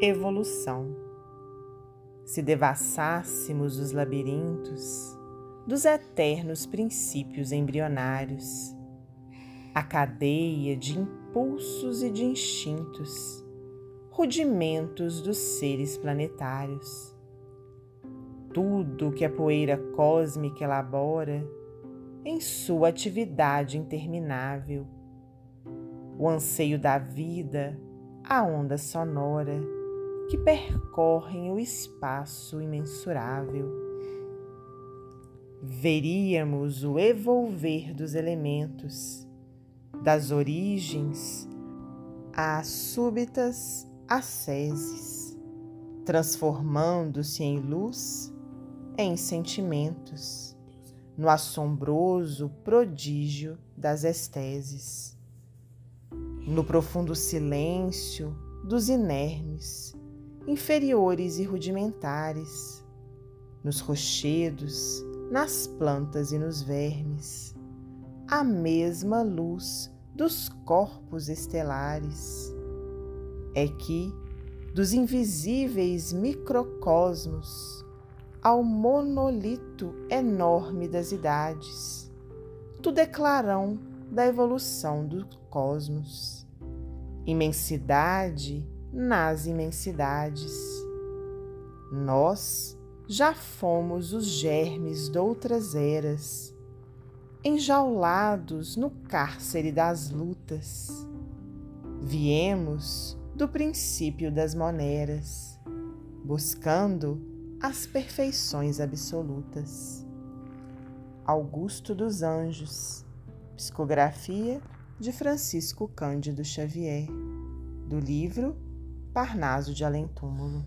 evolução. Se devassássemos os labirintos dos eternos princípios embrionários, a cadeia de impulsos e de instintos, rudimentos dos seres planetários, tudo que a poeira cósmica elabora em sua atividade interminável, o anseio da vida, a onda sonora que percorrem o espaço imensurável. Veríamos o evolver dos elementos, das origens às súbitas asceses, transformando-se em luz, em sentimentos, no assombroso prodígio das esteses. No profundo silêncio dos inermes, inferiores e rudimentares, nos rochedos, nas plantas e nos vermes, a mesma luz dos corpos estelares. É que, dos invisíveis microcosmos ao monolito enorme das idades, tudo é clarão da evolução do cosmos. Imensidade nas imensidades. Nós já fomos os germes de outras eras, enjaulados no cárcere das lutas. Viemos do princípio das moneras, buscando as perfeições absolutas. Augusto dos Anjos, psicografia de Francisco Cândido Xavier, do livro Parnaso de Além Túmulo.